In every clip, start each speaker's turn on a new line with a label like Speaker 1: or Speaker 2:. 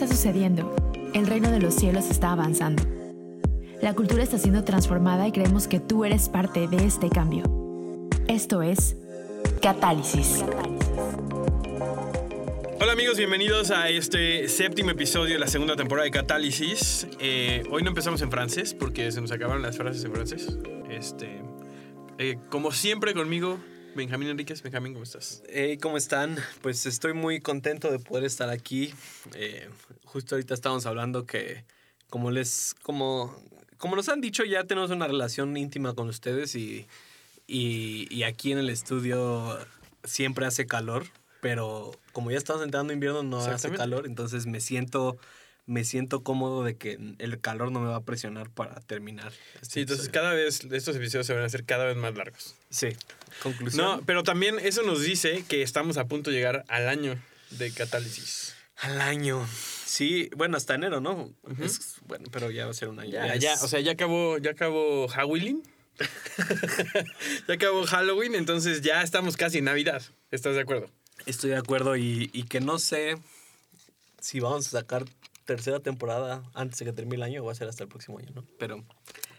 Speaker 1: está sucediendo. El reino de los cielos está avanzando. La cultura está siendo transformada y creemos que tú eres parte de este cambio. Esto es Catálisis.
Speaker 2: Hola amigos, bienvenidos a este séptimo episodio de la segunda temporada de Catálisis. Eh, hoy no empezamos en francés porque se nos acabaron las frases en francés. Este, eh, como siempre conmigo, Benjamín Enríquez. Benjamín, ¿cómo estás?
Speaker 3: Hey, ¿cómo están? Pues estoy muy contento de poder estar aquí. Eh, justo ahorita estábamos hablando que, como les, como, como nos han dicho, ya tenemos una relación íntima con ustedes y, y, y aquí en el estudio siempre hace calor, pero como ya estamos entrando invierno no hace calor, entonces me siento, me siento cómodo de que el calor no me va a presionar para terminar. este
Speaker 2: Sí, entonces
Speaker 3: episodio.
Speaker 2: cada vez estos episodios se van a hacer cada vez más largos.
Speaker 3: Sí, conclusión.
Speaker 2: No, pero también eso nos dice que estamos a punto de llegar al año de Catálisis.
Speaker 3: Al año. Sí, bueno, hasta enero, ¿no? Es- bueno, pero ya va a ser un año.
Speaker 2: Ya, ya, o sea, ya acabó, ya acabó Halloween. ya acabó Halloween, entonces ya estamos casi en Navidad. ¿Estás de acuerdo?
Speaker 3: Estoy de acuerdo y, y que no sé si vamos a sacar tercera temporada antes de que termine el año o va a ser hasta el próximo año, ¿no? Pero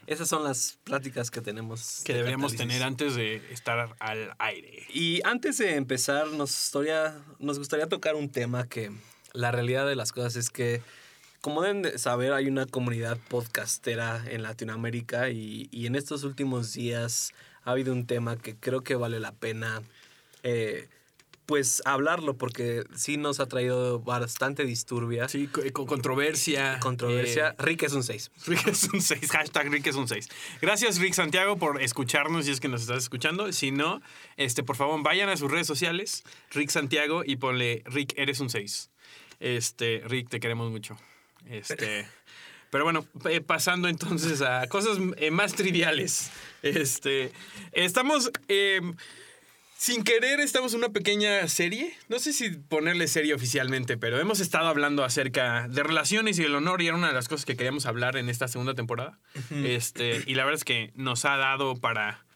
Speaker 3: esas son las pláticas que tenemos.
Speaker 2: Que
Speaker 3: de
Speaker 2: deberíamos
Speaker 3: Catálisis.
Speaker 2: tener antes de estar al aire.
Speaker 3: Y antes de empezar, nos gustaría, nos gustaría tocar un tema que la realidad de las cosas es que, como deben de saber, hay una comunidad podcastera en Latinoamérica y, y en estos últimos días ha habido un tema que creo que vale la pena, eh, pues, hablarlo porque sí nos ha traído bastante disturbia,
Speaker 2: Sí, con controversia.
Speaker 3: controversia.
Speaker 2: eh,
Speaker 3: Rick es un 6.
Speaker 2: Rick es un 6, hashtag Rick es un 6. Gracias Rick Santiago por escucharnos si es que nos estás escuchando. Si no, este, por favor vayan a sus redes sociales, Rick Santiago, y ponle Rick eres un 6. Este, Rick, te queremos mucho. Este, pero bueno, eh, pasando entonces a cosas eh, más triviales. Este, estamos... sin querer estamos en una pequeña serie. No sé si ponerle serie oficialmente, pero hemos estado hablando acerca de relaciones y el honor y era una de las cosas que queríamos hablar en esta segunda temporada. Este, y la verdad es que nos ha dado para,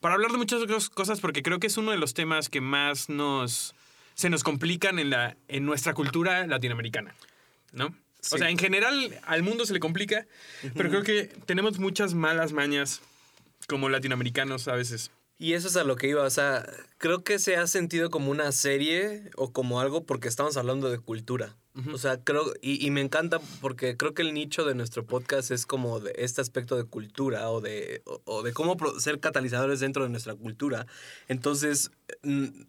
Speaker 2: para hablar de muchas otras cosas porque creo que es uno de los temas que más nos se nos complican en la en nuestra cultura latinoamericana, ¿no? O sea, en general al mundo se le complica, pero creo que tenemos muchas malas mañas como latinoamericanos a veces.
Speaker 3: Y eso es a lo que iba, o sea, creo que se ha sentido como una serie o como algo porque estamos hablando de cultura. O sea, creo, y, y me encanta porque creo que el nicho de nuestro podcast es como de este aspecto de cultura o de, o, o de cómo ser catalizadores dentro de nuestra cultura. Entonces,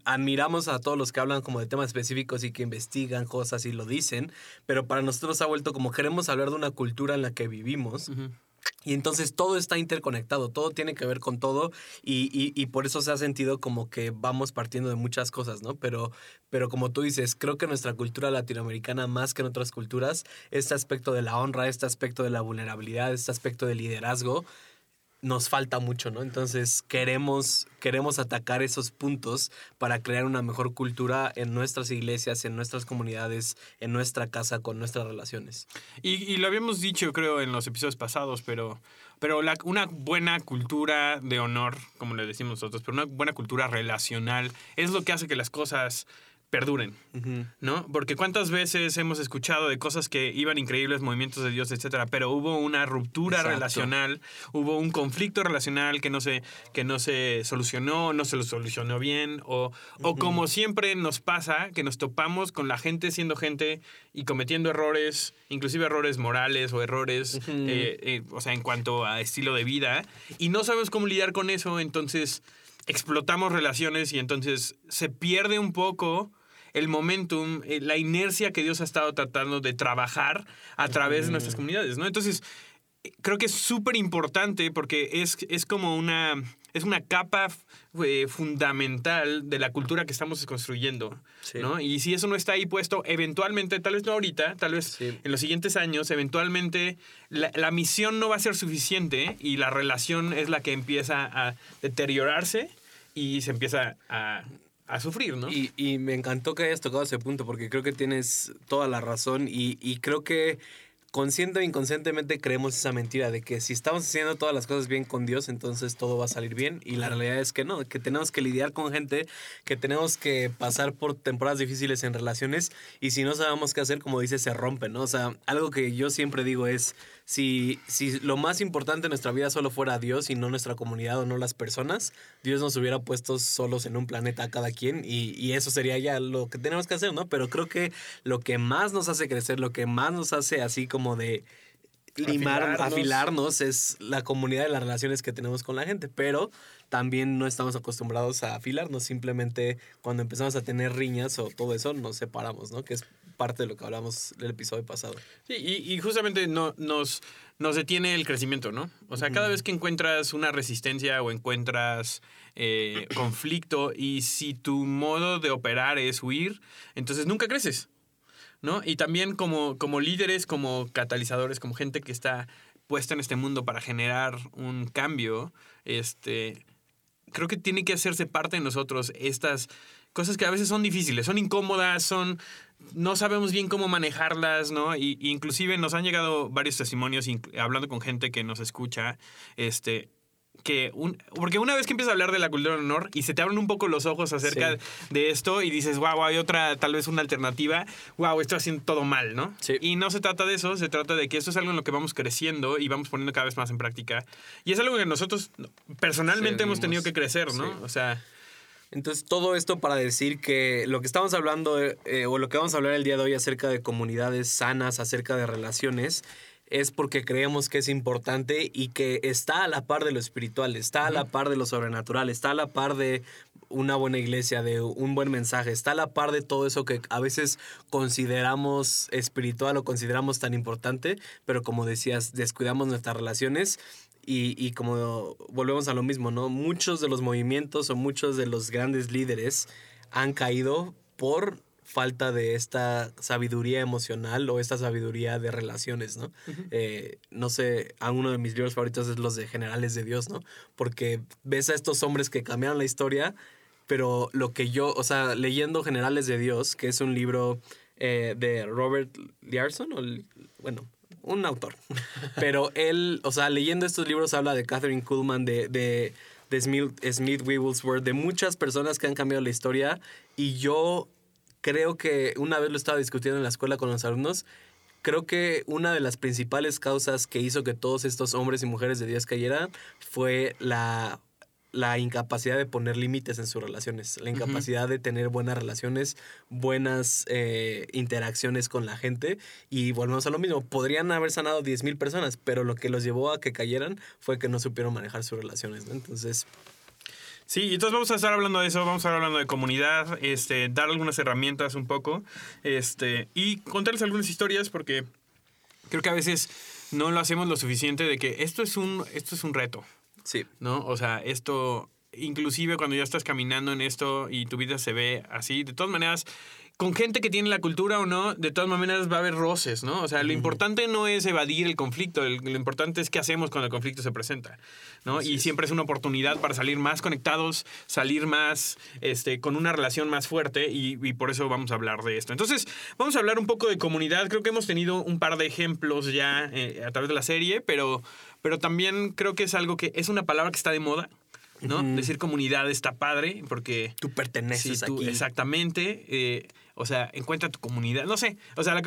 Speaker 3: admiramos a todos los que hablan como de temas específicos y que investigan cosas y lo dicen, pero para nosotros ha vuelto como queremos hablar de una cultura en la que vivimos. Y entonces todo está interconectado, todo tiene que ver con todo y, y- y por eso se ha sentido como que vamos partiendo de muchas cosas, ¿no? Pero, pero como tú dices, creo que nuestra cultura latinoamericana, más que en otras culturas, este aspecto de la honra, este aspecto de la vulnerabilidad, este aspecto del liderazgo, nos falta mucho, ¿no? Entonces queremos, queremos atacar esos puntos para crear una mejor cultura en nuestras iglesias, en nuestras comunidades, en nuestra casa, con nuestras relaciones.
Speaker 2: Y, y lo habíamos dicho, creo, en los episodios pasados, pero, pero una buena cultura de honor, como le decimos nosotros, pero una buena cultura relacional es lo que hace que las cosas perduren, ¿no? Porque cuántas veces hemos escuchado de cosas que iban increíbles, movimientos de Dios, etcétera, pero hubo una ruptura
Speaker 3: Exacto.
Speaker 2: relacional, hubo un conflicto relacional que no se, que no se solucionó, no se lo solucionó bien, o, o como siempre nos pasa, que nos topamos con la gente siendo gente y cometiendo errores, inclusive errores morales o errores, eh, eh, o sea, en cuanto a estilo de vida, y no sabemos cómo lidiar con eso, entonces explotamos relaciones y entonces se pierde un poco el momentum, eh, la inercia que Dios ha estado tratando de trabajar a través de nuestras comunidades, ¿no? Entonces, eh, creo que es súper importante porque es, es como una, es una capa eh, fundamental de la cultura que estamos construyendo,
Speaker 3: Sí.
Speaker 2: ¿no? Y si eso no está ahí puesto, eventualmente, tal vez no ahorita, tal vez
Speaker 3: Sí.
Speaker 2: en los siguientes años, eventualmente la, la misión no va a ser suficiente y la relación es la que empieza a deteriorarse y se empieza a, a sufrir, ¿no?
Speaker 3: Y, y me encantó que hayas tocado ese punto porque creo que tienes toda la razón y, y creo que consciente o inconscientemente creemos esa mentira de que si estamos haciendo todas las cosas bien con Dios, entonces todo va a salir bien. Y la realidad es que no, que tenemos que lidiar con gente, que tenemos que pasar por temporadas difíciles en relaciones y si no sabemos qué hacer, como dice, se rompe, ¿no? O sea, algo que yo siempre digo es, si, si lo más importante en nuestra vida solo fuera Dios y no nuestra comunidad o no las personas, Dios nos hubiera puesto solos en un planeta a cada quien y, y eso sería ya lo que tenemos que hacer, ¿no? Pero creo que lo que más nos hace crecer, lo que más nos hace así como de limar,
Speaker 2: Afilarnos.
Speaker 3: afilarnos es la comunidad de las relaciones que tenemos con la gente, pero también no estamos acostumbrados a afilarnos, simplemente cuando empezamos a tener riñas o todo eso nos separamos, ¿no? Que es parte de lo que hablamos del episodio pasado.
Speaker 2: Sí, y, y justamente no, nos, nos detiene el crecimiento, ¿no? O sea, cada vez que encuentras una resistencia o encuentras eh, conflicto y si tu modo de operar es huir, entonces nunca creces, ¿no? Y también como, como líderes, como catalizadores, como gente que está puesta en este mundo para generar un cambio, este, creo que tiene que hacerse parte de nosotros estas cosas que a veces son difíciles, son incómodas, son no sabemos bien cómo manejarlas, ¿no? Y, inclusive nos han llegado varios testimonios hablando con gente que nos escucha, este que un, porque una vez que empiezas a hablar de la cultura del honor y se te abren un poco los ojos acerca
Speaker 3: Sí.
Speaker 2: de esto y dices, wow, hay otra, tal vez una alternativa, wow, estoy haciendo todo mal, ¿no?
Speaker 3: Sí.
Speaker 2: Y no se trata de eso, se trata de que esto es algo en lo que vamos creciendo y vamos poniendo cada vez más en práctica. Y es algo que nosotros personalmente hemos tenido que crecer, ¿no? O sea,
Speaker 3: Entonces, todo esto para decir que lo que estamos hablando, eh, o lo que vamos a hablar el día de hoy acerca de comunidades sanas, acerca de relaciones, es porque creemos que es importante y que está a la par de lo espiritual, está a la par de lo sobrenatural, está a la par de una buena iglesia, de un buen mensaje, está a la par de todo eso que a veces consideramos espiritual o consideramos tan importante, pero como decías, descuidamos nuestras relaciones y, y como volvemos a lo mismo, ¿no? Muchos de los movimientos o muchos de los grandes líderes han caído por falta de esta sabiduría emocional o esta sabiduría de relaciones, ¿no? Eh, no sé, a uno de mis libros favoritos es los de Generales de Dios, ¿no? Porque ves a estos hombres que cambiaron la historia, pero lo que yo, o sea, leyendo Generales de Dios, que es un libro eh, de Robert Liarson, o, bueno, un autor. Pero él, o sea, leyendo estos libros habla de Catherine Kuhlman, de, de, de Smith, Smith Wigglesworth, de muchas personas que han cambiado la historia. Y yo creo que una vez lo estaba discutiendo en la escuela con los alumnos. Creo que una de las principales causas que hizo que todos estos hombres y mujeres de Dios cayeran fue la, la incapacidad de poner límites en sus relaciones, la incapacidad de tener buenas relaciones, buenas eh, interacciones con la gente. Y volvemos a lo mismo, podrían haber sanado 10.000 personas, pero lo que los llevó a que cayeran fue que no supieron manejar sus relaciones. ¿no? Entonces,
Speaker 2: Sí, entonces vamos a estar hablando de eso, vamos a estar hablando de comunidad, este, dar algunas herramientas un poco, este, y contarles algunas historias porque creo que a veces no lo hacemos lo suficiente de que esto es un, esto es un reto,
Speaker 3: sí.
Speaker 2: ¿no? O sea, esto, inclusive cuando ya estás caminando en esto y tu vida se ve así, de todas maneras, con gente que tiene la cultura o no, de todas maneras va a haber roces, ¿no? O sea, lo importante no es evadir el conflicto, el- lo importante es qué hacemos cuando el conflicto se presenta, ¿no? y siempre es una oportunidad para salir más conectados, salir más, este, con una relación más fuerte y, y por eso vamos a hablar de esto. Entonces, vamos a hablar un poco de comunidad. Creo que hemos tenido un par de ejemplos ya eh, a través de la serie, pero, pero también creo que es algo que es una palabra que está de moda. ¿no? Decir comunidad está padre porque
Speaker 3: Tú perteneces
Speaker 2: Sí, tú-
Speaker 3: aquí.
Speaker 2: Exactamente. eh, o sea, encuentra tu comunidad. No sé. O sea, la-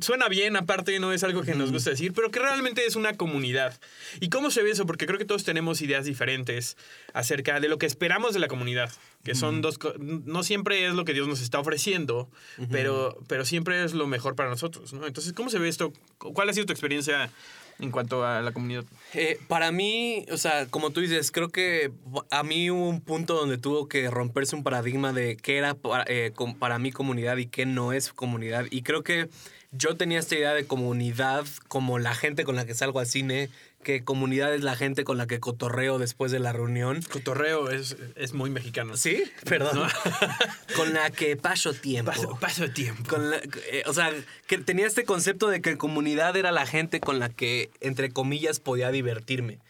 Speaker 2: suena bien, aparte, no es algo que nos gusta decir, pero que realmente es una comunidad. ¿Y cómo se ve eso? Porque creo que todos tenemos ideas diferentes acerca de lo que esperamos de la comunidad. Que son dos. No siempre es lo que Dios nos está ofreciendo, pero, pero siempre es lo mejor para nosotros, ¿no? Entonces, ¿cómo se ve esto? ¿Cuál ha sido tu experiencia en cuanto a la comunidad?
Speaker 3: Eh, para mí, o sea, como tú dices, creo que a mí hubo un punto donde tuvo que romperse un paradigma de qué era para, eh, para mí comunidad y qué no es comunidad. Y creo que yo tenía esta idea de comunidad como la gente con la que salgo al cine, que comunidad es la gente con la que cotorreo después de la reunión.
Speaker 2: Cotorreo es, es muy mexicano.
Speaker 3: ¿Sí? Perdón. con la que paso tiempo.
Speaker 2: Paso, tiempo.
Speaker 3: Con la- eh, o sea, que tenía este concepto de que comunidad era la gente con la que, entre comillas, podía divertirme.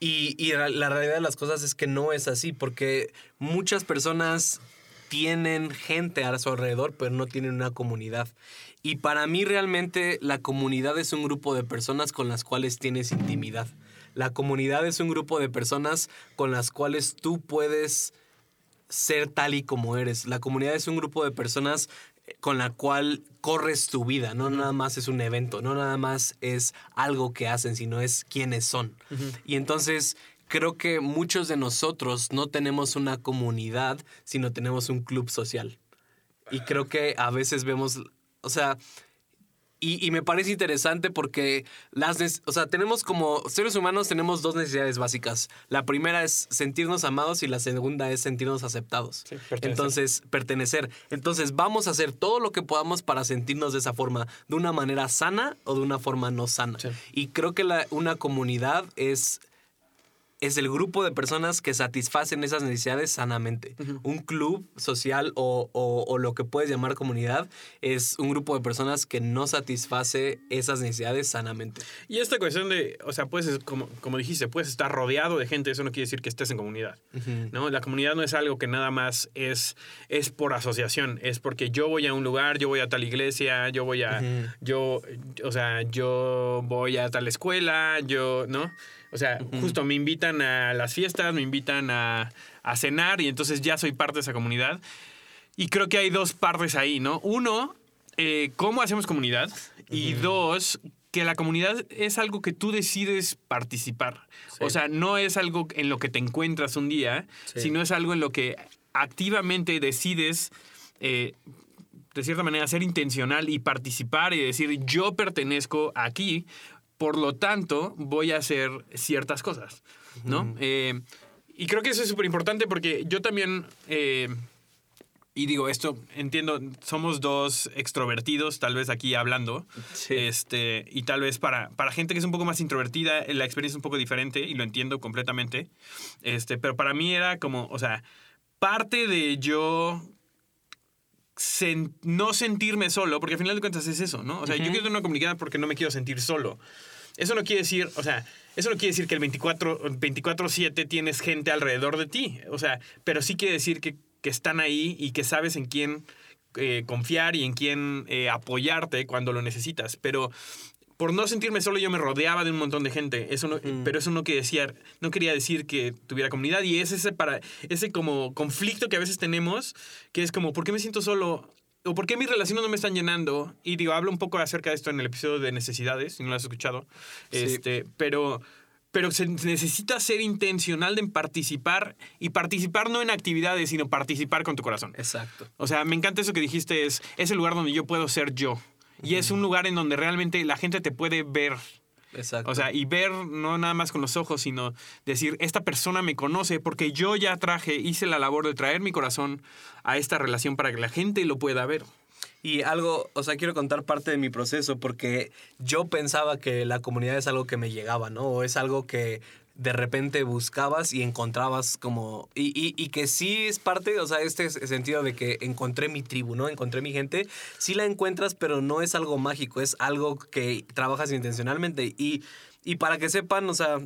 Speaker 3: Y, y la realidad de las cosas es que no es así, porque muchas personas tienen gente a su alrededor, pero no tienen una comunidad. Y para mí realmente la comunidad es un grupo de personas con las cuales tienes intimidad. La comunidad es un grupo de personas con las cuales tú puedes ser tal y como eres. La comunidad es un grupo de personas con la cual corres tu vida, no nada más es un evento, no nada más es algo que hacen, sino es quienes son. Y entonces creo que muchos de nosotros no tenemos una comunidad, sino tenemos un club social. Y creo que a veces vemos, o sea, y, me parece interesante porque las, o sea, tenemos como seres humanos tenemos dos necesidades básicas. La primera es sentirnos amados y la segunda es sentirnos aceptados. Entonces, pertenecer. Entonces, vamos a hacer todo lo que podamos para sentirnos de esa forma, de una manera sana o de una forma no sana. Y creo que la, una comunidad es es el grupo de personas que satisfacen esas necesidades sanamente. Un club social o, lo que puedes llamar comunidad es un grupo de personas que no satisface esas necesidades sanamente.
Speaker 2: Y esta cuestión de, o sea, puedes, como, como dijiste, puedes estar rodeado de gente, eso no quiere decir que estés en comunidad. ¿no? La comunidad no es algo que nada más es, es por asociación, es porque yo voy a un lugar, yo voy a tal iglesia, yo voy a, yo, o sea, yo voy a tal escuela, yo, ¿no? O sea, justo me invitan a las fiestas, me invitan a, cenar y entonces ya soy parte de esa comunidad. Y creo que hay dos partes ahí, ¿no? Uno, eh, cómo hacemos comunidad. Y dos, que la comunidad es algo que tú decides participar. O sea, no es algo en lo que te encuentras un día, sino es algo en lo que activamente decides, eh, de cierta manera, ser intencional y participar y decir, yo pertenezco aquí por lo tanto, voy a hacer ciertas cosas, ¿no? Eh, y creo que eso es súper importante porque yo también, eh, y digo esto, entiendo, somos dos extrovertidos, tal vez aquí hablando, este, y tal vez para, para gente que es un poco más introvertida, la experiencia es un poco diferente y lo entiendo completamente, este, pero para mí era como, o sea, parte de yo no sentirme solo, porque al final de cuentas es eso, ¿no? O sea, yo quiero tener una comunidad porque no me quiero sentir solo. Eso no quiere decir, o sea, eso no quiere decir que el 24-7 tienes gente alrededor de ti. O sea, pero sí quiere decir que, están ahí y que sabes en quién eh, confiar y en quién eh, apoyarte cuando lo necesitas. Pero por no sentirme solo yo me rodeaba de un montón de gente. Eso no, Pero eso no quería, decir, no quería decir que tuviera comunidad. Y es ese, para, ese como conflicto que a veces tenemos, que es como, ¿por qué me siento solo? ¿O por qué mis relaciones no me están llenando? Y digo, hablo un poco acerca de esto en el episodio de necesidades, si no lo has escuchado. Este, pero pero se necesita ser intencional en participar y participar no en actividades, sino participar con tu corazón.
Speaker 3: Exacto.
Speaker 2: O sea, me encanta eso que dijiste, es, es el lugar donde yo puedo ser yo. Y es un lugar en donde realmente la gente te puede ver. Exacto. O sea, y ver no nada más con los ojos, sino decir, esta persona me conoce porque yo ya traje, hice la labor de traer mi corazón a esta relación para que la gente lo pueda ver.
Speaker 3: Y algo, o sea, quiero contar parte de mi proceso porque yo pensaba que la comunidad es algo que me llegaba, ¿no? O es algo que de repente buscabas y encontrabas como... Y, y, que sí es parte, o sea, este sentido de que encontré mi tribu, ¿no? Encontré mi gente. Sí la encuentras, pero no es algo mágico, es algo que trabajas intencionalmente. Y, y para que sepan, o sea,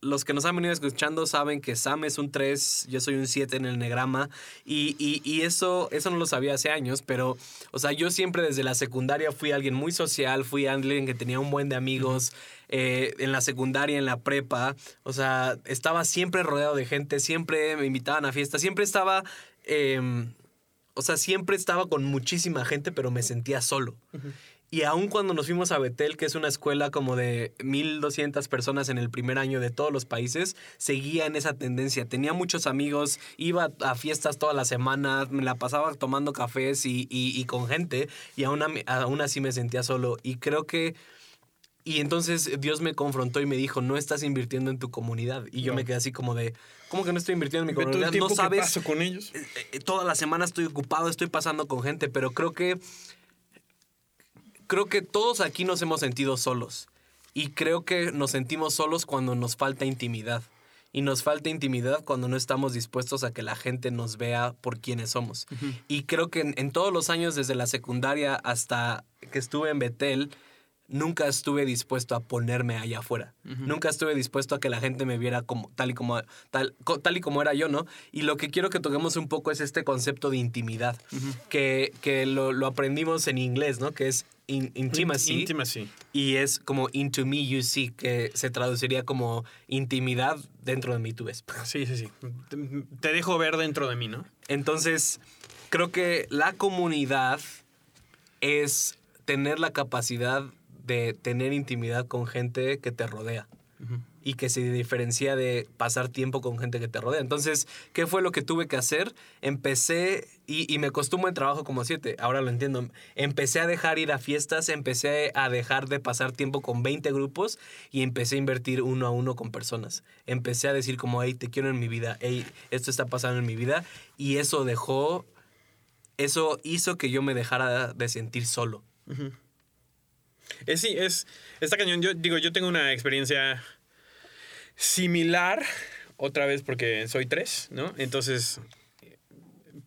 Speaker 3: los que nos han venido escuchando saben que Sam es un 3, yo soy un 7 en el negrama y, y, eso, eso no lo sabía hace años, pero, o sea, yo siempre desde la secundaria fui alguien muy social, fui alguien que tenía un buen de amigos. Eh, en la secundaria, en la prepa, o sea, estaba siempre rodeado de gente, siempre me invitaban a fiestas, siempre estaba, em, o sea, siempre estaba con muchísima gente, pero me sentía solo. Y aún cuando nos fuimos a Betel, que es una escuela como de 1200 personas en el primer año de todos los países, seguía en esa tendencia. Tenía muchos amigos, iba a fiestas toda la semana, me la pasaba tomando cafés y, con gente, y aún, aún así me sentía solo. Y creo que y entonces Dios me confrontó y me dijo, no estás invirtiendo en tu comunidad. Y yo me quedé así como de, ¿cómo que no estoy invirtiendo en mi comunidad?
Speaker 2: no
Speaker 3: sabes.
Speaker 2: paso con ellos?
Speaker 3: Eh, eh, toda la semana estoy ocupado, estoy pasando con gente, pero creo que creo que todos aquí nos hemos sentido solos. Y creo que nos sentimos solos cuando nos falta intimidad. Y nos falta intimidad cuando no estamos dispuestos a que la gente nos vea por quienes somos. Y creo que en, todos los años, desde la secundaria hasta que estuve en Betel, nunca estuve dispuesto a ponerme allá afuera. Nunca estuve dispuesto a que la gente me viera como, tal, y como, tal, tal y como era yo, ¿no? Y lo que quiero que toquemos un poco es este concepto de intimidad, que, que lo, lo aprendimos en inglés, ¿no? Que es in- intimacy.
Speaker 2: Intimacy.
Speaker 3: Y es como into me you see, que se traduciría como intimidad dentro de mí tú ves.
Speaker 2: Sí, sí, sí. Te dejo ver dentro de mí, ¿no?
Speaker 3: Entonces, creo que la comunidad es tener la capacidad de tener intimidad con gente que te rodea y que se diferencia de pasar tiempo con gente que te rodea. Entonces, ¿qué fue lo que tuve que hacer? Empecé, y, y me costó un buen trabajo como siete, ahora lo entiendo, empecé a dejar ir a fiestas, empecé a dejar de pasar tiempo con 20 grupos y empecé a invertir uno a uno con personas. Empecé a decir como, hey, te quiero en mi vida, hey, esto está pasando en mi vida, y eso dejó, eso hizo que yo me dejara de sentir solo.
Speaker 2: Es, sí, es. Está cañón. Yo digo, yo tengo una experiencia similar, otra vez porque soy tres, ¿no? Entonces.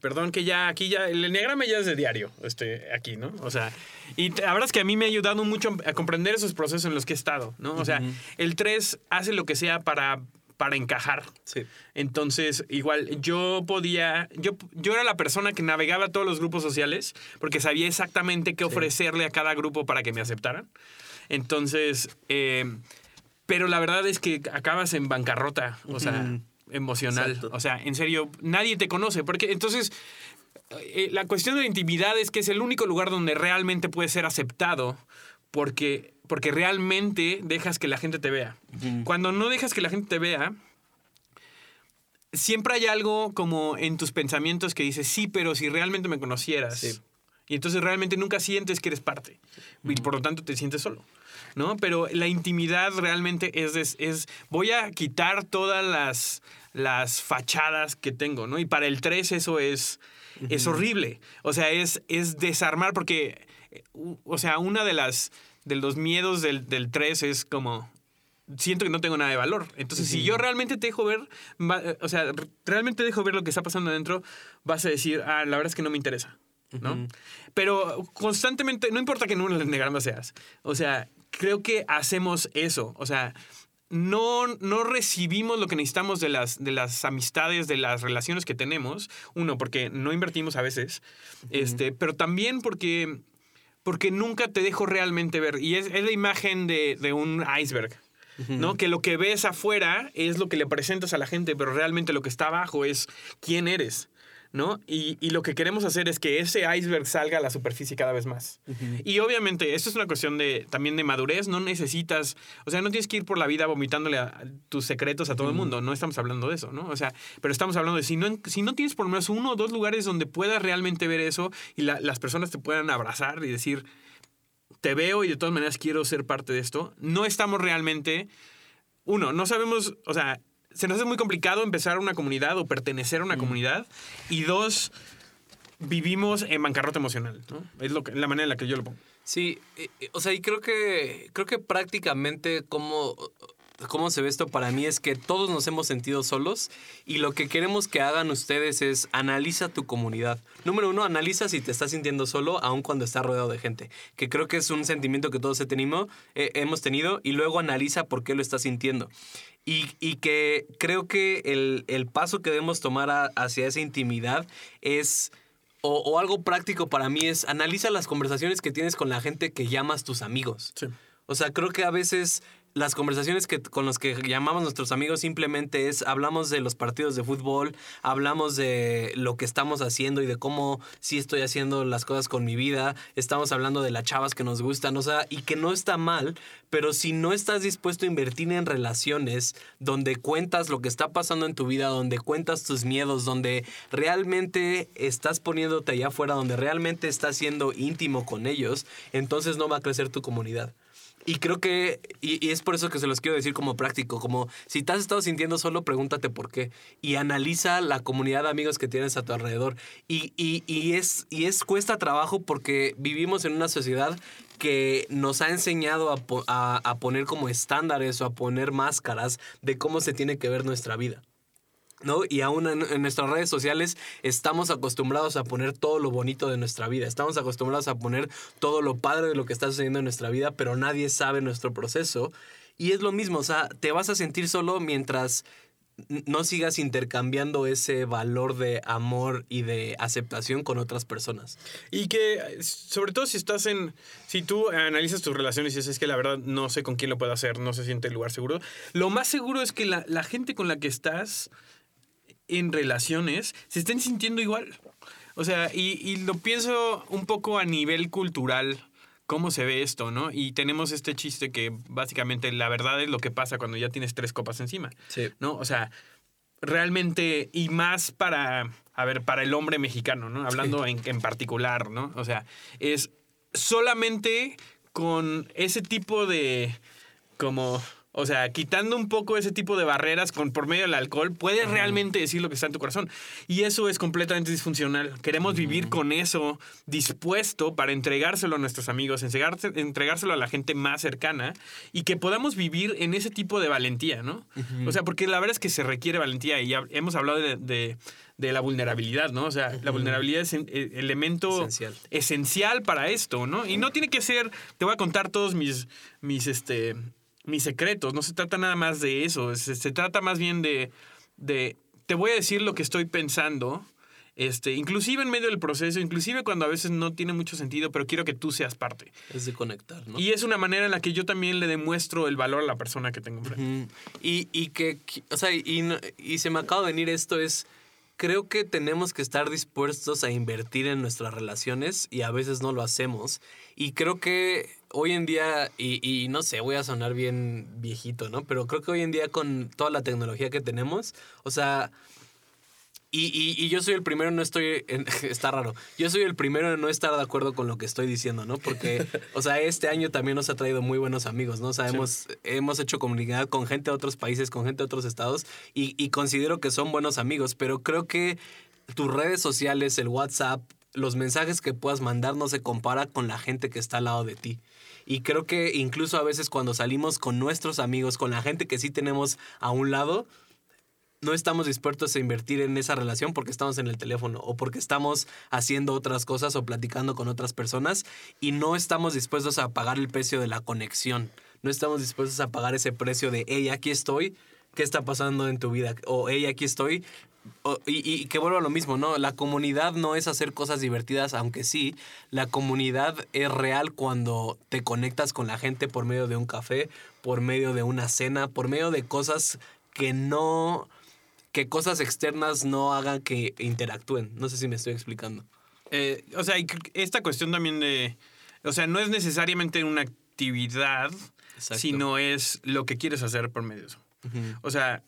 Speaker 2: Perdón que ya aquí ya el enneagrama ya es de diario, este, aquí, ¿no? O sea, y la verdad es que a mí me ha ayudado mucho a comprender esos procesos en los que he estado, ¿no? O sea, el 3 hace lo que sea para, para encajar.
Speaker 3: Sí.
Speaker 2: Entonces, igual, yo podía, yo, yo era la persona que navegaba todos los grupos sociales porque sabía exactamente qué ofrecerle a cada grupo para que me aceptaran. Entonces, eh, pero la verdad es que acabas en bancarrota, o sea, emocional.
Speaker 3: Exacto.
Speaker 2: O sea, en serio, nadie te conoce. Porque entonces, eh, la cuestión de la intimidad es que es el único lugar donde realmente puedes ser aceptado porque, porque realmente dejas que la gente te vea. Cuando no dejas que la gente te vea, siempre hay algo como en tus pensamientos que dices, sí, pero si realmente me conocieras.
Speaker 3: Sí.
Speaker 2: Y entonces realmente nunca sientes que eres parte. Y por lo tanto te sientes solo. ¿No? Pero la intimidad realmente es, es, es- voy a quitar todas las, las fachadas que tengo, ¿no? Y para el 3 eso es, es horrible. O sea, es, es desarmar porque, o sea, una de las, de los miedos del, del 3 es como, siento que no tengo nada de valor. Entonces, si yo realmente te dejo ver, va- eh, o sea, realmente dejo ver lo que está pasando adentro, vas a decir, ah, la verdad es que no me interesa. ¿no? Pero constantemente, no importa que en un enneagrama seas, o sea, creo que hacemos eso, o sea, no, no recibimos lo que necesitamos de las, de las amistades, de las relaciones que tenemos, uno, porque no invertimos a veces, este, pero también porque, porque nunca te dejo realmente ver, y es, es la imagen de, de un iceberg. ¿no? Que lo que ves afuera es lo que le presentas a la gente, pero realmente lo que está abajo es quién eres, ¿no? Y, y lo que queremos hacer es que ese iceberg salga a la superficie cada vez más. Y obviamente, esto es una cuestión de, también de madurez, no necesitas, o sea, no tienes que ir por la vida vomitándole a- a tus secretos a todo el mundo, no estamos hablando de eso, ¿no? O sea, pero estamos hablando de si no, si no tienes por lo menos uno o dos lugares donde puedas realmente ver eso y la- las personas te puedan abrazar y decir, te veo y de todas maneras quiero ser parte de esto, no estamos realmente, uno, no sabemos, o sea, se nos hace muy complicado empezar una comunidad o pertenecer a una comunidad, y dos, vivimos en bancarrota emocional, ¿no? Es lo que, la manera en la que yo lo pongo.
Speaker 3: Sí, eh, eh, o sea, y creo que, creo que prácticamente cómo, cómo se ve esto para mí es que todos nos hemos sentido solos y lo que queremos que hagan ustedes es analiza tu comunidad. Número uno, analiza si te estás sintiendo solo aun cuando estás rodeado de gente, que creo que es un sentimiento que todos he tenido, eh, hemos tenido y luego analiza por qué lo estás sintiendo. Y, y que creo que el, el paso que debemos tomar a- hacia esa intimidad es o, o algo práctico para mí es analiza las conversaciones que tienes con la gente que llamas tus amigos.
Speaker 2: Sí.
Speaker 3: O sea, creo que a veces las conversaciones que, con los que llamamos nuestros amigos simplemente es hablamos de los partidos de fútbol, hablamos de lo que estamos haciendo y de cómo sí estoy haciendo las cosas con mi vida, estamos hablando de las chavas que nos gustan, o sea, y que no está mal, pero si no estás dispuesto a invertir en relaciones donde cuentas lo que está pasando en tu vida, donde cuentas tus miedos, donde realmente estás poniéndote allá afuera, donde realmente estás siendo íntimo con ellos, entonces no va a crecer tu comunidad. Y creo que, y, es por eso que se los quiero decir como práctico, como si te has estado sintiendo solo, pregúntate por qué. Y analiza la comunidad de amigos que tienes a tu alrededor. Y, y, es, y es cuesta trabajo porque vivimos en una sociedad que nos ha enseñado a- a poner como estándares o a poner máscaras de cómo se tiene que ver nuestra vida. ¿No? Y aún en, nuestras redes sociales estamos acostumbrados a poner todo lo bonito de nuestra vida, estamos acostumbrados a poner todo lo padre de lo que está sucediendo en nuestra vida, pero nadie sabe nuestro proceso. Y es lo mismo, o sea, te vas a sentir solo mientras no sigas intercambiando ese valor de amor y de aceptación con otras personas.
Speaker 2: Y que, sobre todo si estás en, si tú analizas tus relaciones y dices, es que la verdad no sé con quién lo puedo hacer, no se siente el lugar seguro, lo más seguro es que la, la gente con la que estás en relaciones se estén sintiendo igual. O sea, y, y lo pienso un poco a nivel cultural cómo se ve esto, ¿no? Y tenemos este chiste que básicamente la verdad es lo que pasa cuando ya tienes tres copas encima.
Speaker 3: Sí.
Speaker 2: ¿No? O sea, realmente, y más para, a ver, para el hombre mexicano, ¿no? Hablando en, en particular, ¿no? O sea, es solamente con ese tipo de, como, o sea, quitando un poco ese tipo de barreras con, por medio del alcohol, puedes realmente decir lo que está en tu corazón. Y eso es completamente disfuncional. Queremos vivir con eso dispuesto para entregárselo a nuestros amigos, entregárselo a la gente más cercana y que podamos vivir en ese tipo de valentía, ¿no? O sea, porque la verdad es que se requiere valentía y ya hemos hablado de, de- de la vulnerabilidad, ¿no? O sea, la vulnerabilidad es un eh, elemento
Speaker 3: Esencial.
Speaker 2: esencial para esto, ¿no? Y no tiene que ser, te voy a contar todos mis, mis, este, mis secretos, no se trata nada más de eso, se, se trata más bien de, de, te voy a decir lo que estoy pensando, este, inclusive en medio del proceso, inclusive cuando a veces no tiene mucho sentido, pero quiero que tú seas parte.
Speaker 3: Es de conectar, ¿no?
Speaker 2: Y es una manera en la que yo también le demuestro el valor a la persona que tengo enfrente.
Speaker 3: Ujú. Y, y que, o sea, y, y se me acaba de venir esto es, creo que tenemos que estar dispuestos a invertir en nuestras relaciones y a veces no lo hacemos. Y creo que hoy en día, y, y no sé, voy a sonar bien viejito, ¿no? Pero creo que hoy en día con toda la tecnología que tenemos, o sea... Y, y- y yo soy el primero, no estoy. en- está raro. Yo soy el primero en no estar de acuerdo con lo que estoy diciendo, ¿no? Porque, o sea, este año también nos ha traído muy buenos amigos, ¿no? O sea, hemos, hemos hecho comunidad con gente de otros países, con gente de otros estados, y, y considero que son buenos amigos, pero creo que tus redes sociales, el WhatsApp, los mensajes que puedas mandar no se compara con la gente que está al lado de ti. Y creo que incluso a veces cuando salimos con nuestros amigos, con la gente que sí tenemos a un lado, no estamos dispuestos a invertir en esa relación porque estamos en el teléfono o porque estamos haciendo otras cosas o platicando con otras personas y no estamos dispuestos a pagar el precio de la conexión. No estamos dispuestos a pagar ese precio de, hey, aquí estoy, ¿qué está pasando en tu vida? O, hey, aquí estoy. Y, y que vuelvo a lo mismo, ¿no? La comunidad no es hacer cosas divertidas, aunque sí, la comunidad es real cuando te conectas con la gente por medio de un café, por medio de una cena, por medio de cosas que no que cosas externas no hagan que interactúen. No sé si me estoy explicando.
Speaker 2: Eh, o sea, esta cuestión también de. O sea, no es necesariamente una actividad,
Speaker 3: Exacto.
Speaker 2: sino es lo que quieres hacer por medio de eso. O sea,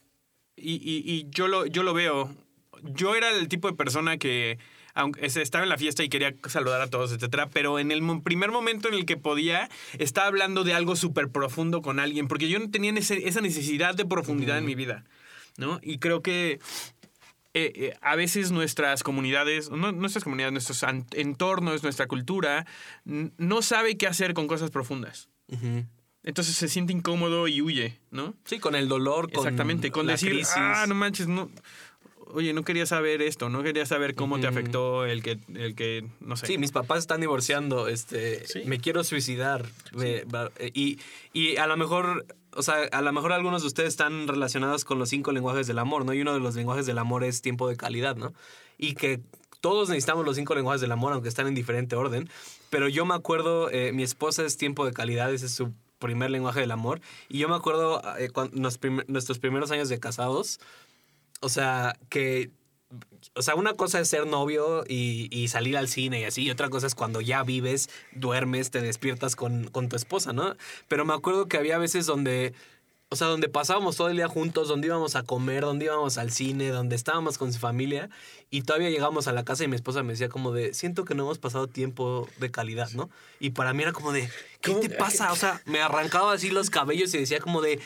Speaker 2: y, y- y yo, lo, yo lo veo. Yo era el tipo de persona que, aunque es- estaba en la fiesta y quería saludar a todos, etcétera, pero en el primer momento en el que podía, estaba hablando de algo súper profundo con alguien, porque yo no tenía ese- esa necesidad de profundidad en mi vida, ¿no? Y creo que eh, eh, a veces nuestras comunidades, no nuestras comunidades, nuestros entornos, nuestra cultura, no sabe qué hacer con cosas profundas. Entonces se siente incómodo y huye, ¿no?
Speaker 3: Sí, con el dolor, con
Speaker 2: Exactamente, con
Speaker 3: la
Speaker 2: decir,
Speaker 3: crisis.
Speaker 2: ah, no manches, no. Oye, no quería saber esto, no quería saber cómo te afectó el que, el que, no sé.
Speaker 3: Sí, mis papás están divorciando, este,
Speaker 2: Sí.
Speaker 3: me quiero suicidar. me- va- eh, y, y a lo mejor, o sea, a lo mejor algunos de ustedes están relacionados con los cinco lenguajes del amor, ¿no? Y uno de los lenguajes del amor es tiempo de calidad, ¿no? Y que todos necesitamos los cinco lenguajes del amor, aunque están en diferente orden. Pero yo me acuerdo, eh, mi esposa es tiempo de calidad, ese es su primer lenguaje del amor. Y yo me acuerdo eh, cuan- nos prim- nuestros primeros años de casados, o sea, que o sea, una cosa es ser novio y, y salir al cine y así, y otra cosa es cuando ya vives, duermes, te despiertas con, con tu esposa, ¿no? Pero me acuerdo que había veces donde, o sea, donde pasábamos todo el día juntos, donde íbamos a comer, donde íbamos al cine, donde estábamos con su familia, y todavía llegamos a la casa y mi esposa me decía como de, siento que no hemos pasado tiempo de calidad, ¿no? Y para mí era como de, ¿qué te pasa? O sea, me arrancaba así los cabellos y decía como de,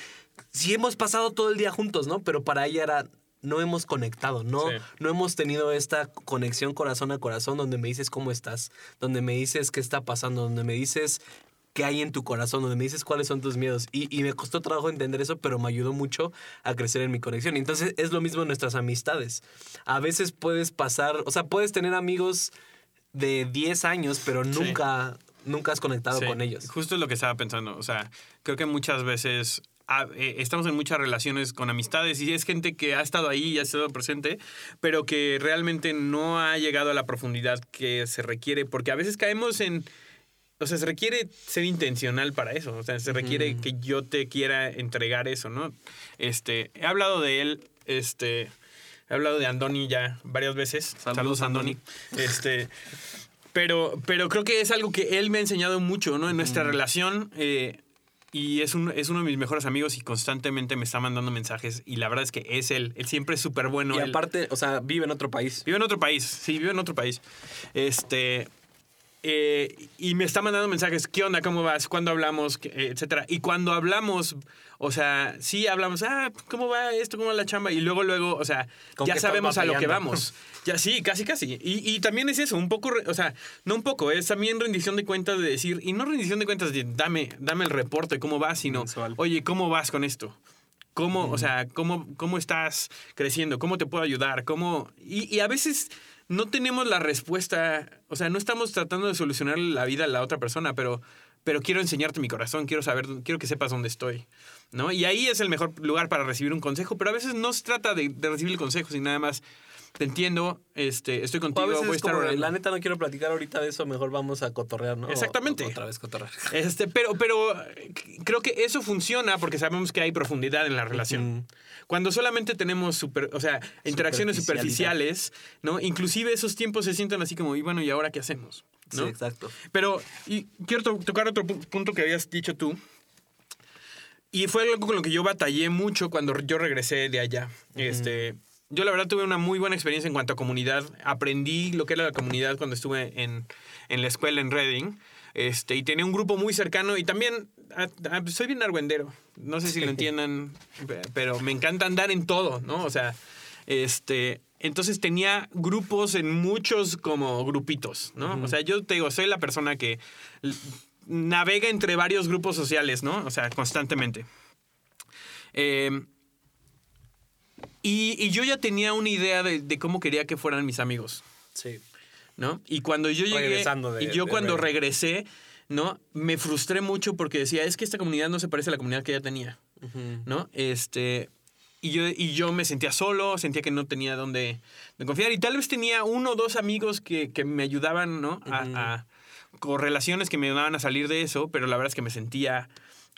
Speaker 3: sí hemos pasado todo el día juntos, ¿no? Pero para ella era, no hemos conectado, no,
Speaker 2: Sí.
Speaker 3: no hemos tenido esta conexión corazón a corazón donde me dices cómo estás, donde me dices qué está pasando, donde me dices qué hay en tu corazón, donde me dices cuáles son tus miedos. Y, y me costó trabajo entender eso, pero me ayudó mucho a crecer en mi conexión. Entonces es lo mismo en nuestras amistades. A veces puedes pasar, o sea, puedes tener amigos de 10 años, pero nunca, nunca has conectado
Speaker 2: Sí,
Speaker 3: con ellos.
Speaker 2: Justo es lo que estaba pensando. O sea, creo que muchas veces ah, eh, estamos en muchas relaciones con amistades y es gente que ha estado ahí y ha estado presente, pero que realmente no ha llegado a la profundidad que se requiere, porque a veces caemos en... O sea, se requiere ser intencional para eso. O sea, se requiere que yo te quiera entregar eso, ¿no? Este, he hablado de él, este, he hablado de Andoni ya varias veces.
Speaker 3: Saludos,
Speaker 2: Andoni. Este, pero, pero creo que es algo que él me ha enseñado mucho, ¿no? En nuestra relación. eh, y es, un, es uno de mis mejores amigos y constantemente me está mandando mensajes. Y la verdad es que es él. Él siempre es súper bueno.
Speaker 3: y
Speaker 2: él-
Speaker 3: aparte, o sea, vive en otro país.
Speaker 2: Vive en otro país, sí, vive en otro país. Este. Eh, y me está mandando mensajes, ¿qué onda? ¿Cómo vas? ¿Cuándo hablamos? ¿Qué- eh, etcétera. Y cuando hablamos, o sea, sí hablamos, ah, ¿cómo va esto? ¿Cómo va la chamba? Y luego, luego, o sea, ya sabemos a lo que vamos. Ya sí, casi, casi. Y, y también es eso, un poco, o sea, no un poco, es también rendición de cuentas de decir, y no rendición de cuentas de dame, dame el reporte, ¿cómo vas? Sino,
Speaker 3: Mensual.
Speaker 2: oye, ¿cómo vas con esto? ¿Cómo, o sea, cómo, cómo estás creciendo? ¿Cómo te puedo ayudar? ¿Cómo? Y, y a veces no tenemos la respuesta, o sea, no estamos tratando de solucionar la vida a la otra persona, pero, pero quiero enseñarte mi corazón, quiero saber, quiero que sepas dónde estoy, ¿no? Y ahí es el mejor lugar para recibir un consejo, pero a veces no se trata de, de recibir el consejo, sino nada más, te entiendo, este, estoy contigo,
Speaker 3: a veces
Speaker 2: voy a
Speaker 3: es
Speaker 2: estar
Speaker 3: como,
Speaker 2: orando.
Speaker 3: la neta no quiero platicar ahorita de eso, mejor vamos a cotorrear, ¿no?
Speaker 2: Exactamente.
Speaker 3: o- otra vez cotorrear.
Speaker 2: Este, pero, pero creo que eso funciona porque sabemos que hay profundidad en la relación. Cuando solamente tenemos super, o sea, interacciones superficiales, ¿no? Inclusive esos tiempos se sienten así como, y bueno, ¿y ahora qué hacemos? ¿no?
Speaker 3: Sí, exacto.
Speaker 2: Pero y quiero to- tocar otro pu- punto que habías dicho tú. Y fue algo con lo que yo batallé mucho cuando yo regresé de allá. Este, yo la verdad tuve una muy buena experiencia en cuanto a comunidad. Aprendí lo que era la comunidad cuando estuve en, en la escuela en Reading. Este, y tenía un grupo muy cercano y también ah, ah, soy bien argüendero. No sé si lo entiendan, pe- pero me encanta andar en todo, ¿no? O sea, este, entonces tenía grupos en muchos como grupitos, ¿no? O sea, yo te digo, soy la persona que navega entre varios grupos sociales, ¿no? O sea, constantemente. Eh, y, y yo ya tenía una idea de, de cómo quería que fueran mis amigos.
Speaker 3: Sí.
Speaker 2: ¿no? Y cuando yo llegué,
Speaker 3: Regresando de-
Speaker 2: y yo
Speaker 3: de
Speaker 2: cuando regresé, ¿no? Me frustré mucho porque decía, es que esta comunidad no se parece a la comunidad que ya tenía, ¿no? Este, y yo, y yo me sentía solo, sentía que no tenía dónde, dónde confiar y tal vez tenía uno o dos amigos que, que me ayudaban, ¿no? A, a- con relaciones que me ayudaban a salir de eso, pero la verdad es que me sentía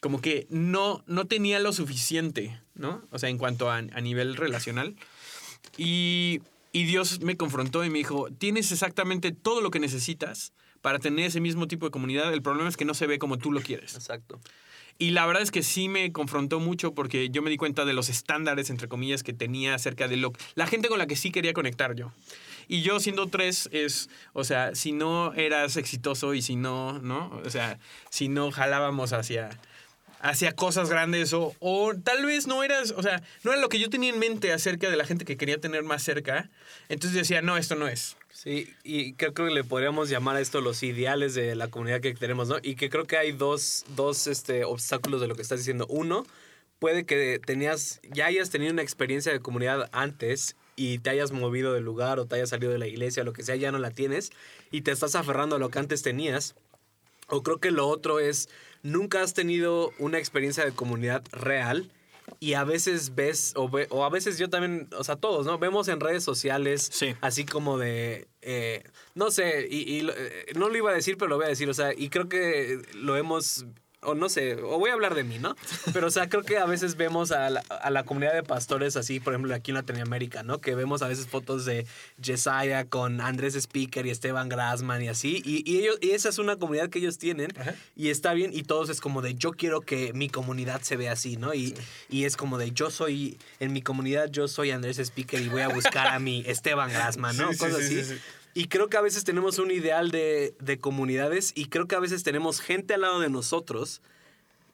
Speaker 2: como que no, no tenía lo suficiente, ¿no? O sea, en cuanto a, a nivel relacional. Y, y Dios me confrontó y me dijo, tienes exactamente todo lo que necesitas para tener ese mismo tipo de comunidad. El problema es que no se ve como tú lo quieres.
Speaker 3: Exacto.
Speaker 2: Y la verdad es que sí me confrontó mucho porque yo me di cuenta de los estándares, entre comillas, que tenía acerca de lo, la gente con la que sí quería conectar yo. Y yo siendo tres es, o sea, si no eras exitoso y si no, ¿no? O sea, si no jalábamos hacia, hacia cosas grandes o, o tal vez no eras, o sea, no era lo que yo tenía en mente acerca de la gente que quería tener más cerca. Entonces decía, no, esto no es.
Speaker 3: Sí, y creo que le podríamos llamar a esto los ideales de la comunidad que tenemos, ¿no? Y que creo que hay dos, dos este, obstáculos de lo que estás diciendo. Uno, puede que tenías, ya hayas tenido una experiencia de comunidad antes y te hayas movido del lugar o te hayas salido de la iglesia lo que sea, ya no la tienes y te estás aferrando a lo que antes tenías. O creo que lo otro es, nunca has tenido una experiencia de comunidad real y a veces ves, o, ve- o a veces yo también, o sea, todos, ¿no? Vemos en redes sociales
Speaker 2: Sí.
Speaker 3: así como de, eh, no sé, y, y eh, no lo iba a decir, pero lo voy a decir, o sea, y creo que lo hemos, o no sé, o voy a hablar de mí, ¿no? Pero, o sea, creo que a veces vemos a la, a la comunidad de pastores así, por ejemplo, aquí en Latinoamérica, ¿no? Que vemos a veces fotos de Jesiah con Andrés Speaker y Esteban Grassman y así, y, y ellos, y esa es una comunidad que ellos tienen,
Speaker 2: Ajá.
Speaker 3: y está bien, y todos es como de, yo quiero que mi comunidad se vea así, ¿no? Y, y es como de, yo soy, en mi comunidad yo soy Andrés Speaker y voy a buscar a mi Esteban Grassman, ¿no?
Speaker 2: Sí, sí,
Speaker 3: Cosas
Speaker 2: sí,
Speaker 3: así. Y creo que a veces tenemos un ideal de, de comunidades y creo que a veces tenemos gente al lado de nosotros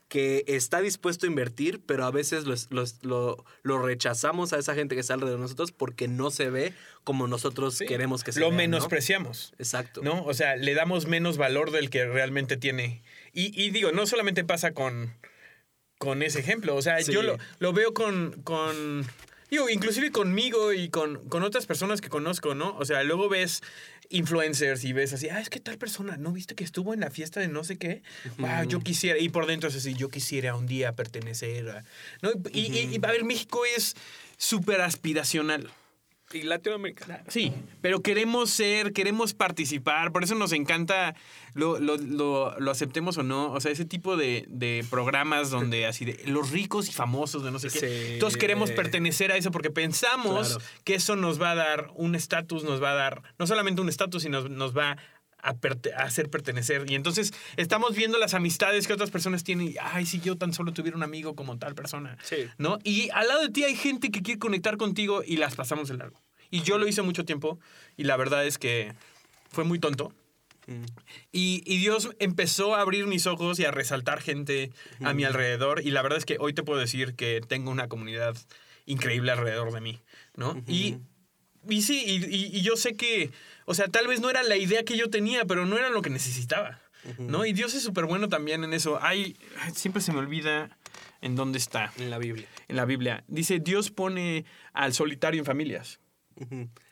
Speaker 3: que está dispuesto a invertir, pero a veces los- los- lo, lo rechazamos a esa gente que está alrededor de nosotros porque no se ve como nosotros
Speaker 2: Sí.
Speaker 3: queremos que se
Speaker 2: Lo
Speaker 3: vea, ¿no?
Speaker 2: menospreciamos.
Speaker 3: Exacto.
Speaker 2: ¿no? O sea, le damos menos valor del que realmente tiene. Y, y digo, no solamente pasa con, con ese ejemplo, o sea,
Speaker 3: Sí.
Speaker 2: yo lo, lo veo con, con, digo, inclusive conmigo y con, con otras personas que conozco, ¿no? O sea, luego ves influencers y ves así, ah, es que tal persona, ¿no viste que estuvo en la fiesta de no sé qué? Wow, yo quisiera, y por dentro es así, yo quisiera un día pertenecer a... ¿no? Y, y- y, a ver, México es súper aspiracional.
Speaker 3: Y Latinoamérica.
Speaker 2: Sí, pero queremos ser, queremos participar, por eso nos encanta, lo, lo, lo, lo aceptemos o no, o sea, ese tipo de, de programas donde así de los ricos y famosos de no sé qué,
Speaker 3: Sí.
Speaker 2: todos queremos pertenecer a eso porque pensamos
Speaker 3: Claro.
Speaker 2: que eso nos va a dar un estatus, nos va a dar, no solamente un estatus, sino nos va a, hacer pertenecer. Y entonces estamos viendo las amistades que otras personas tienen y, ay, si yo tan solo tuviera un amigo como tal persona.
Speaker 3: Sí.
Speaker 2: ¿no? Y al lado de ti hay gente que quiere conectar contigo y las pasamos de largo. Y yo lo hice mucho tiempo y la verdad es que fue muy tonto.
Speaker 3: Mm.
Speaker 2: Y, y Dios empezó a abrir mis ojos y a resaltar gente a mi alrededor. Y la verdad es que hoy te puedo decir que tengo una comunidad increíble alrededor de mí, ¿no? y, y sí, y yo sé que, o sea, tal vez no era la idea que yo tenía, pero no era lo que necesitaba, ¿no? Y Dios es súper bueno también en eso. Hay, ay, siempre se me olvida en dónde está
Speaker 3: En la Biblia.
Speaker 2: en la Biblia. Dice, Dios pone al solitario en familias.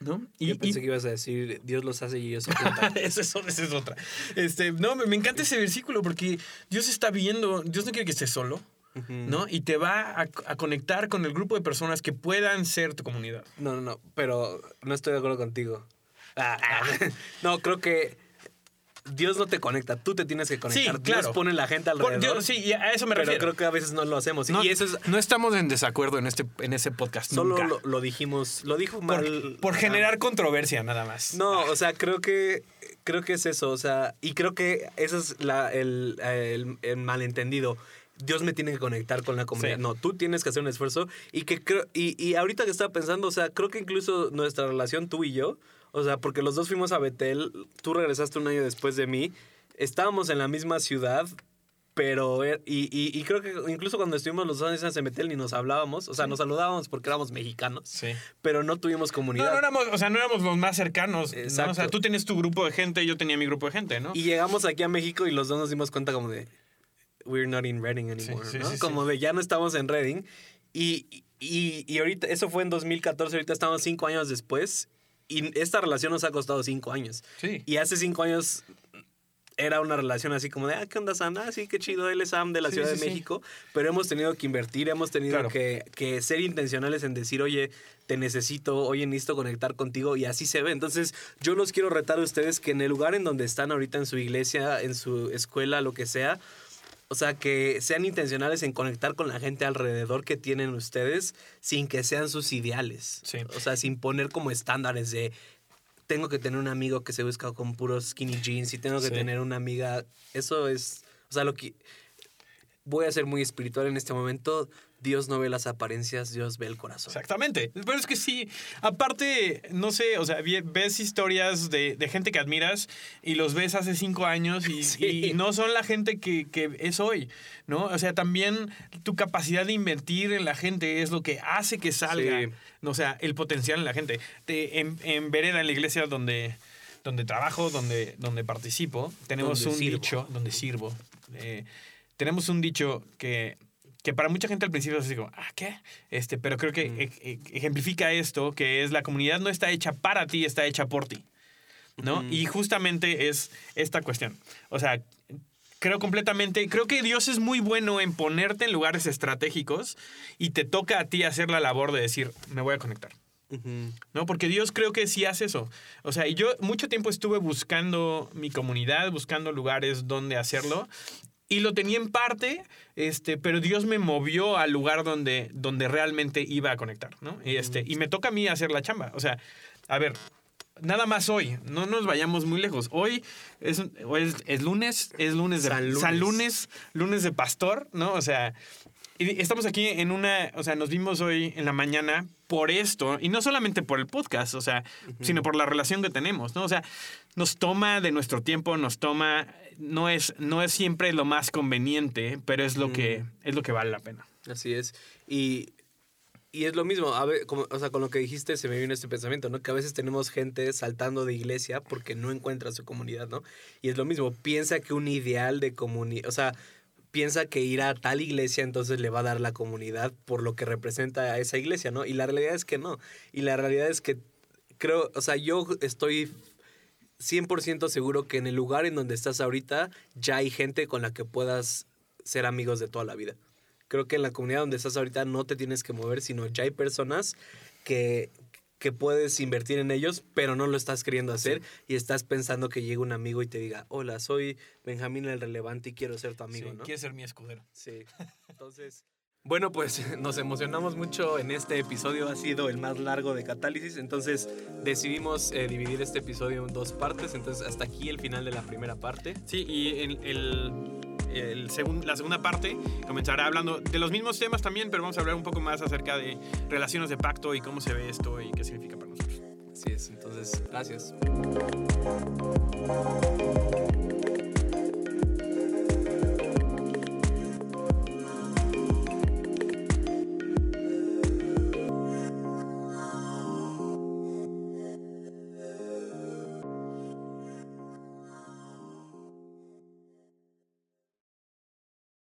Speaker 2: ¿no?
Speaker 3: Yo pensé que ibas a decir, Dios los hace y ellos
Speaker 2: esa, es, esa es otra. Este, no, me, me encanta ese versículo porque Dios está viendo, Dios no quiere que estés solo, ¿no? Y te va a, a conectar con el grupo de personas que puedan ser tu comunidad.
Speaker 3: No, no, no, pero no estoy de acuerdo contigo. Ah, ah. no, creo que Dios no te conecta, tú te tienes que conectar.
Speaker 2: Sí, claro.
Speaker 3: Dios pone la gente alrededor.
Speaker 2: Dios- sí, y a eso me
Speaker 3: pero
Speaker 2: refiero.
Speaker 3: creo que a veces no lo hacemos.
Speaker 2: no,
Speaker 3: y eso es.
Speaker 2: no estamos en desacuerdo en, este, en ese podcast.
Speaker 3: Solo
Speaker 2: nunca.
Speaker 3: lo, lo dijimos. Lo dijo mal.
Speaker 2: por, por
Speaker 3: ah,
Speaker 2: generar controversia, nada más.
Speaker 3: No, o sea, creo que creo que es eso, o sea, y creo que ese es la, el, el- el malentendido. Dios me tiene que conectar con la comunidad.
Speaker 2: Sí.
Speaker 3: No, tú tienes que hacer un esfuerzo y que creo y, y ahorita que estaba pensando, o sea, creo que incluso nuestra relación tú y yo, o sea, porque los dos fuimos a Betel, tú regresaste un año después de mí, estábamos en la misma ciudad, pero er- y, y- y creo que incluso cuando estuvimos los dos años en Betel ni nos hablábamos, o sea, nos saludábamos porque éramos mexicanos,
Speaker 2: Sí.
Speaker 3: pero no tuvimos
Speaker 2: No,
Speaker 3: comunidad.
Speaker 2: no éramos, o sea, no éramos los más cercanos. ¿no? O sea,
Speaker 3: Exacto.
Speaker 2: tú tienes tu grupo de gente, yo tenía mi grupo de gente, ¿no?
Speaker 3: Y llegamos aquí a México y los dos nos dimos cuenta como de we're not in Reading anymore,
Speaker 2: Sí, sí,
Speaker 3: ¿no? como de ya no estamos en Reading. Y, y, y ahorita, eso fue en 2014, ahorita estamos cinco años después y esta relación nos ha costado cinco años.
Speaker 2: Sí.
Speaker 3: Y hace cinco años era una relación así como de, ah, ¿qué onda, Sam? Ah, sí, qué chido, él es Sam de la
Speaker 2: Sí,
Speaker 3: Ciudad
Speaker 2: sí,
Speaker 3: de
Speaker 2: sí.
Speaker 3: México. Pero hemos tenido que invertir, hemos tenido
Speaker 2: Claro.
Speaker 3: que, que ser intencionales en decir, oye, te necesito, oye, necesito conectar contigo y así se ve. Entonces, yo los quiero retar a ustedes que en el lugar en donde están ahorita, en su iglesia, en su escuela, lo que sea, o sea, que sean intencionales en conectar con la gente alrededor que tienen ustedes sin que sean sus ideales.
Speaker 2: Sí.
Speaker 3: O sea, sin poner como estándares de tengo que tener un amigo que se busca con puros skinny jeans y tengo que
Speaker 2: Sí.
Speaker 3: tener una amiga. Eso es, o sea, lo que voy a ser muy espiritual en este momento. Dios no ve las apariencias, Dios ve el corazón.
Speaker 2: Exactamente. Pero es que sí, aparte, no sé, o sea, ves historias de, de gente que admiras y los ves hace cinco años y,
Speaker 3: Sí.
Speaker 2: y no son la gente que, que es hoy, ¿no? O sea, también tu capacidad de invertir en la gente es lo que hace que salga,
Speaker 3: Sí.
Speaker 2: o sea, el potencial en la gente. Te- en, en Vereda, en la iglesia donde, donde trabajo, donde, donde participo, tenemos
Speaker 3: Donde
Speaker 2: un
Speaker 3: sirvo.
Speaker 2: dicho, donde sirvo, eh, tenemos un dicho que, que para mucha gente al principio es así como, ah, ¿qué? Este, pero creo que e- e- ejemplifica esto, que es la comunidad no está hecha para ti, está hecha por ti. ¿No? Y justamente es esta cuestión. O sea, creo completamente, creo que Dios es muy bueno en ponerte en lugares estratégicos y te toca a ti hacer la labor de decir, me voy a conectar. ¿no? Porque Dios creo que sí hace eso. O sea, yo mucho tiempo estuve buscando mi comunidad, buscando lugares donde hacerlo. Y lo tenía en parte, este, pero Dios me movió al lugar donde, donde realmente iba a conectar, ¿no? Y, este, y me toca a mí hacer la chamba. O sea, a ver, nada más hoy, no nos vayamos muy lejos. Hoy es, es, es lunes, es lunes de
Speaker 3: San Lunes.
Speaker 2: San lunes, lunes de pastor, ¿no? O sea, y estamos aquí en una, o sea, nos vimos hoy en la mañana por esto, y no solamente por el podcast, o sea, sino por la relación que tenemos, ¿no? O sea, nos toma de nuestro tiempo, nos toma, no es, no es siempre lo más conveniente, pero es lo que, es lo que vale la pena.
Speaker 3: Así es. Y, y es lo mismo, a ver, como, o sea, con lo que dijiste se me vino este pensamiento, ¿no? Que a veces tenemos gente saltando de iglesia porque no encuentra su comunidad, ¿no? Y es lo mismo, piensa que un ideal de comunidad, o sea, piensa que ir a tal iglesia entonces le va a dar la comunidad por lo que representa a esa iglesia, ¿no? Y la realidad es que no. Y la realidad es que creo, o sea, yo estoy 100% seguro que en el lugar en donde estás ahorita ya hay gente con la que puedas ser amigos de toda la vida. Creo que en la comunidad donde estás ahorita no te tienes que mover, sino ya hay personas que, que puedes invertir en ellos, pero no lo estás queriendo hacer y estás pensando que llegue un amigo y te diga, hola, soy Benjamín el Relevante y quiero ser tu amigo,
Speaker 2: Sí,
Speaker 3: ¿no?
Speaker 2: Quieres ser mi escudero.
Speaker 3: Sí. Entonces, bueno, pues nos emocionamos mucho en este episodio, ha sido el más largo de Catálisis, entonces decidimos eh, dividir este episodio en dos partes, entonces hasta aquí el final de la primera parte.
Speaker 2: Sí, y el, el, el segun- la segunda parte comenzará hablando de los mismos temas también, pero vamos a hablar un poco más acerca de relaciones de pacto y cómo se ve esto y qué significa para nosotros.
Speaker 3: Así es, entonces, gracias.